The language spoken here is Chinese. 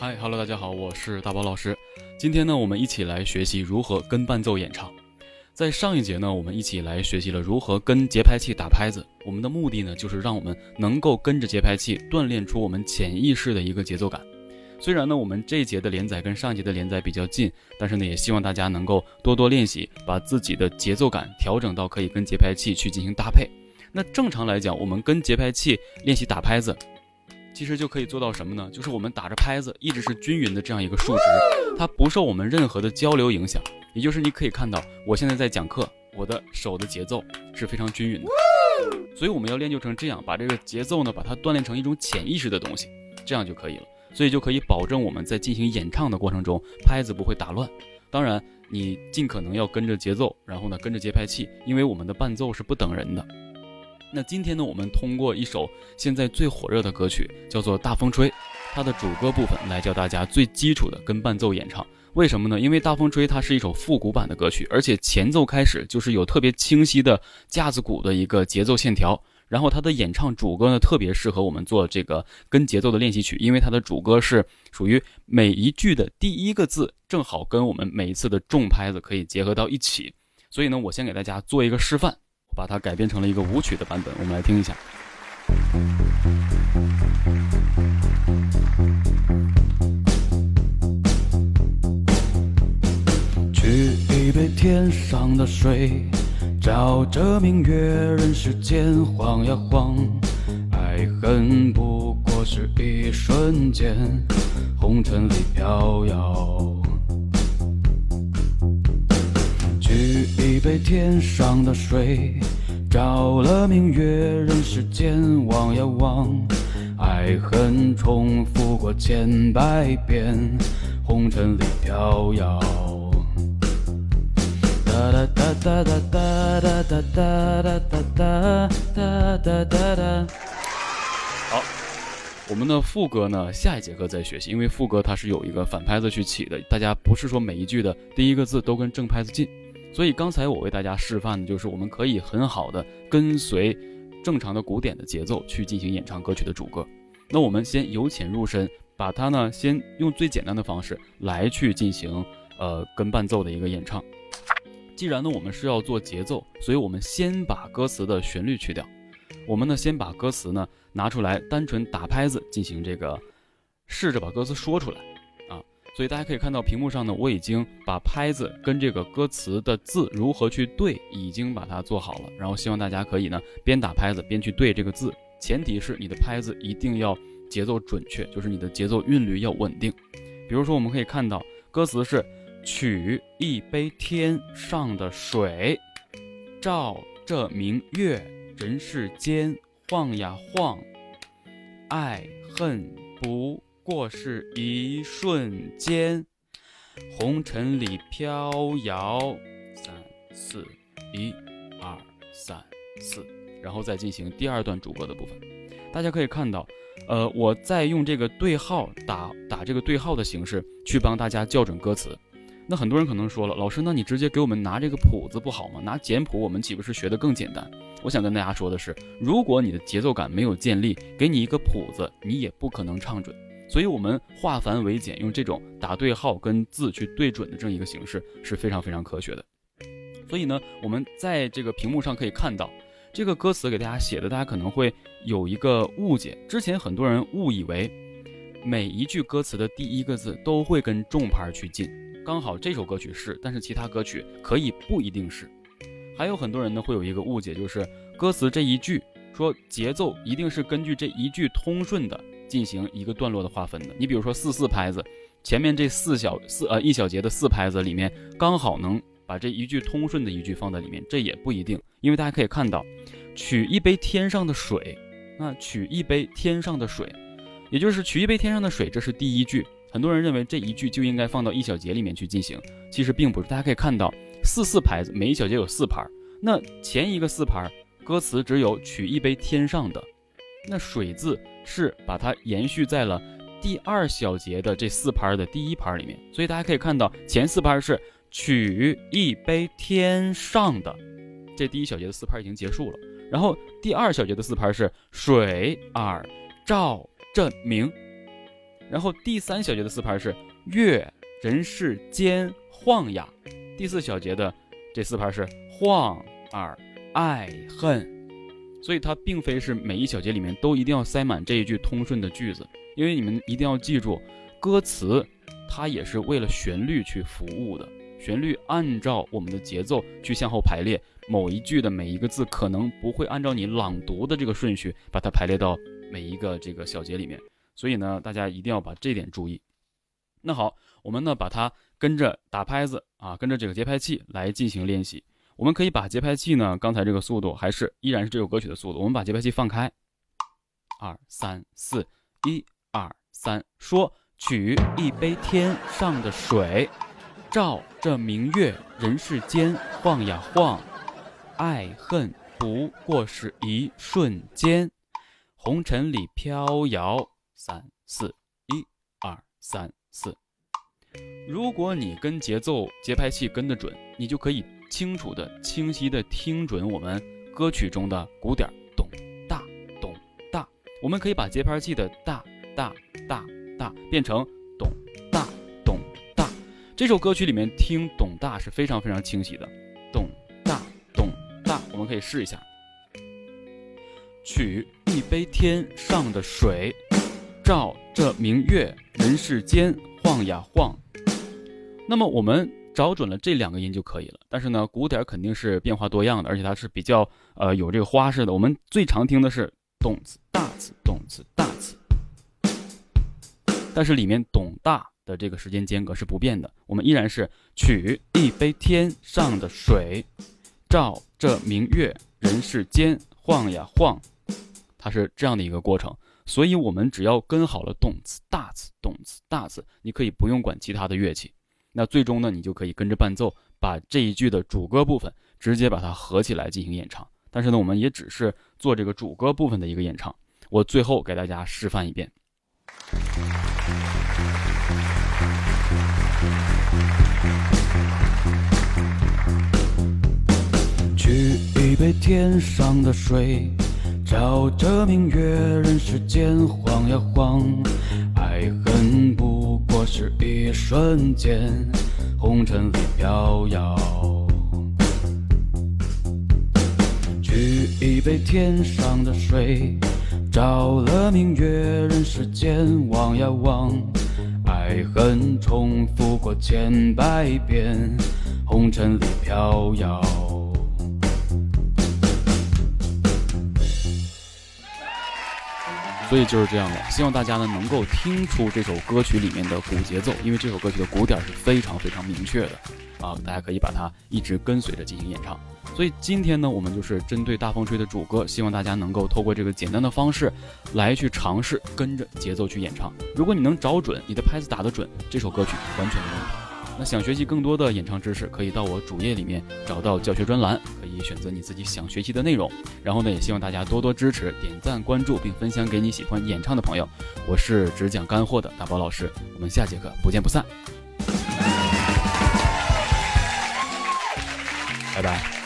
嗨，Hello，大家好，我是大宝老师。今天呢，我们一起来学习如何跟伴奏演唱。在上一节呢，我们一起来学习了如何跟节拍器打拍子。我们的目的呢，就是让我们能够跟着节拍器锻炼出我们潜意识的一个节奏感。虽然呢，我们这一节的连载跟上一节的连载比较近，但是呢，也希望大家能够多多练习，把自己的节奏感调整到可以跟节拍器去进行搭配。那正常来讲，我们跟节拍器练习打拍子。其实就可以做到什么呢？就是我们打着拍子，一直是均匀的这样一个数值，它不受我们任何的交流影响。也就是你可以看到，我现在在讲课，我的手的节奏是非常均匀的。所以我们要练就成这样，把这个节奏呢，把它锻炼成一种潜意识的东西，这样就可以了。所以就可以保证我们在进行演唱的过程中，拍子不会打乱。当然，你尽可能要跟着节奏，然后呢跟着节拍器，因为我们的伴奏是不等人的。那今天呢，我们通过一首现在最火热的歌曲，叫做《大风吹》，它的主歌部分来教大家最基础的跟伴奏演唱。为什么呢？因为《大风吹》它是一首复古版的歌曲，而且前奏开始就是有特别清晰的架子鼓的一个节奏线条。然后它的演唱主歌呢，特别适合我们做这个跟节奏的练习曲，因为它的主歌是属于每一句的第一个字，正好跟我们每一次的重拍子可以结合到一起。所以呢，我先给大家做一个示范。把它改编成了一个舞曲的版本，我们来听一下。取一杯天上的水，照着明月，人世间晃呀晃。爱恨不过是一瞬间，红尘里飘摇。取一杯天上的水，照了明月，人世间望呀望，爱恨重复过千百遍，红尘里飘摇。哒哒哒哒哒哒哒哒哒哒哒哒哒哒哒。好，我们的副歌呢，下一节课再学习，因为副歌它是有一个反拍子去起的，大家不是说每一句的第一个字都跟正拍子进。所以刚才我为大家示范的就是，我们可以很好的跟随正常的古典的节奏去进行演唱歌曲的主歌。那我们先由浅入深，把它呢先用最简单的方式来去进行呃跟伴奏的一个演唱。既然呢我们是要做节奏，所以我们先把歌词的旋律去掉，我们呢先把歌词呢拿出来，单纯打拍子进行这个试着把歌词说出来。所以大家可以看到屏幕上呢，我已经把拍子跟这个歌词的字如何去对，已经把它做好了。然后希望大家可以呢边打拍子边去对这个字，前提是你的拍子一定要节奏准确，就是你的节奏韵律要稳定。比如说我们可以看到歌词是取一杯天上的水，照这明月，人世间晃呀晃，爱恨不。过是一瞬间，红尘里飘摇。三四一二三四，然后再进行第二段主歌的部分。大家可以看到，呃，我在用这个对号打打这个对号的形式去帮大家校准歌词。那很多人可能说了，老师，那你直接给我们拿这个谱子不好吗？拿简谱，我们岂不是学得更简单？我想跟大家说的是，如果你的节奏感没有建立，给你一个谱子，你也不可能唱准。所以，我们化繁为简，用这种打对号跟字去对准的这样一个形式是非常非常科学的。所以呢，我们在这个屏幕上可以看到，这个歌词给大家写的，大家可能会有一个误解。之前很多人误以为每一句歌词的第一个字都会跟重拍去进，刚好这首歌曲是，但是其他歌曲可以不一定是。还有很多人呢会有一个误解，就是歌词这一句说节奏一定是根据这一句通顺的。进行一个段落的划分的，你比如说四四拍子，前面这四小四呃一小节的四拍子里面，刚好能把这一句通顺的一句放在里面，这也不一定，因为大家可以看到，取一杯天上的水，那取一杯天上的水，也就是取一杯天上的水，这是第一句，很多人认为这一句就应该放到一小节里面去进行，其实并不是，大家可以看到四四拍子，每一小节有四拍，那前一个四拍歌词只有取一杯天上的。那水字是把它延续在了第二小节的这四拍的第一拍里面，所以大家可以看到前四拍是取一杯天上的，这第一小节的四拍已经结束了，然后第二小节的四拍是水儿照这明，然后第三小节的四拍是月、人、世、间、晃呀。第四小节的这四拍是晃、耳、爱、恨。所以它并非是每一小节里面都一定要塞满这一句通顺的句子，因为你们一定要记住，歌词它也是为了旋律去服务的。旋律按照我们的节奏去向后排列，某一句的每一个字可能不会按照你朗读的这个顺序把它排列到每一个这个小节里面，所以呢，大家一定要把这点注意。那好，我们呢把它跟着打拍子啊，跟着这个节拍器来进行练习。我们可以把节拍器呢，刚才这个速度还是依然是这首歌曲的速度，我们把节拍器放开，二三四，一二三，说取一杯天上的水。照这明月，人世间晃呀晃，爱恨不过是一瞬间，红尘里飘摇。三四一二三四。如果你跟节奏节拍器跟得准，你就可以清楚的、清晰的听准我们歌曲中的鼓点，咚大咚大。我们可以把节拍器的大大大大变成。这首歌曲里面听董大是非常非常清晰的，董大董大，我们可以试一下。取一杯天上的水，照这明月，人世间晃呀晃。那么我们找准了这两个音就可以了。但是呢，鼓点肯定是变化多样的，而且它是比较呃有这个花式的。我们最常听的是动次大次动次大次，但是里面董大。的这个时间间隔是不变的，我们依然是取一杯天上的水，照这明月，人世间晃呀晃，它是这样的一个过程。所以，我们只要跟好了动词大词动词大词，你可以不用管其他的乐器，那最终呢，你就可以跟着伴奏，把这一句的主歌部分直接把它合起来进行演唱。但是呢，我们也只是做这个主歌部分的一个演唱。我最后给大家示范一遍。一杯天上的水，照着明月，人世间晃呀晃，爱恨是一瞬间，红尘里飘摇。取一杯天上的水，照了明月，人世间望呀望，爱恨重复过千百遍，红尘里飘摇。所以就是这样的，希望大家呢能够听出这首歌曲里面的鼓节奏，因为这首歌曲的鼓点是非常非常明确的，啊，大家可以把它一直跟随着进行演唱。所以今天呢，我们就是针对大风吹的主歌，希望大家能够透过这个简单的方式来去尝试跟着节奏去演唱。如果你能找准，你的拍子打得准，这首歌曲完全没问题。那想学习更多的演唱知识，可以到我主页里面找到教学专栏，可以选择你自己想学习的内容。然后呢，也希望大家多多支持、点赞、关注，并分享给你喜欢演唱的朋友。我是只讲干货的大宝老师，我们下节课不见不散，拜拜。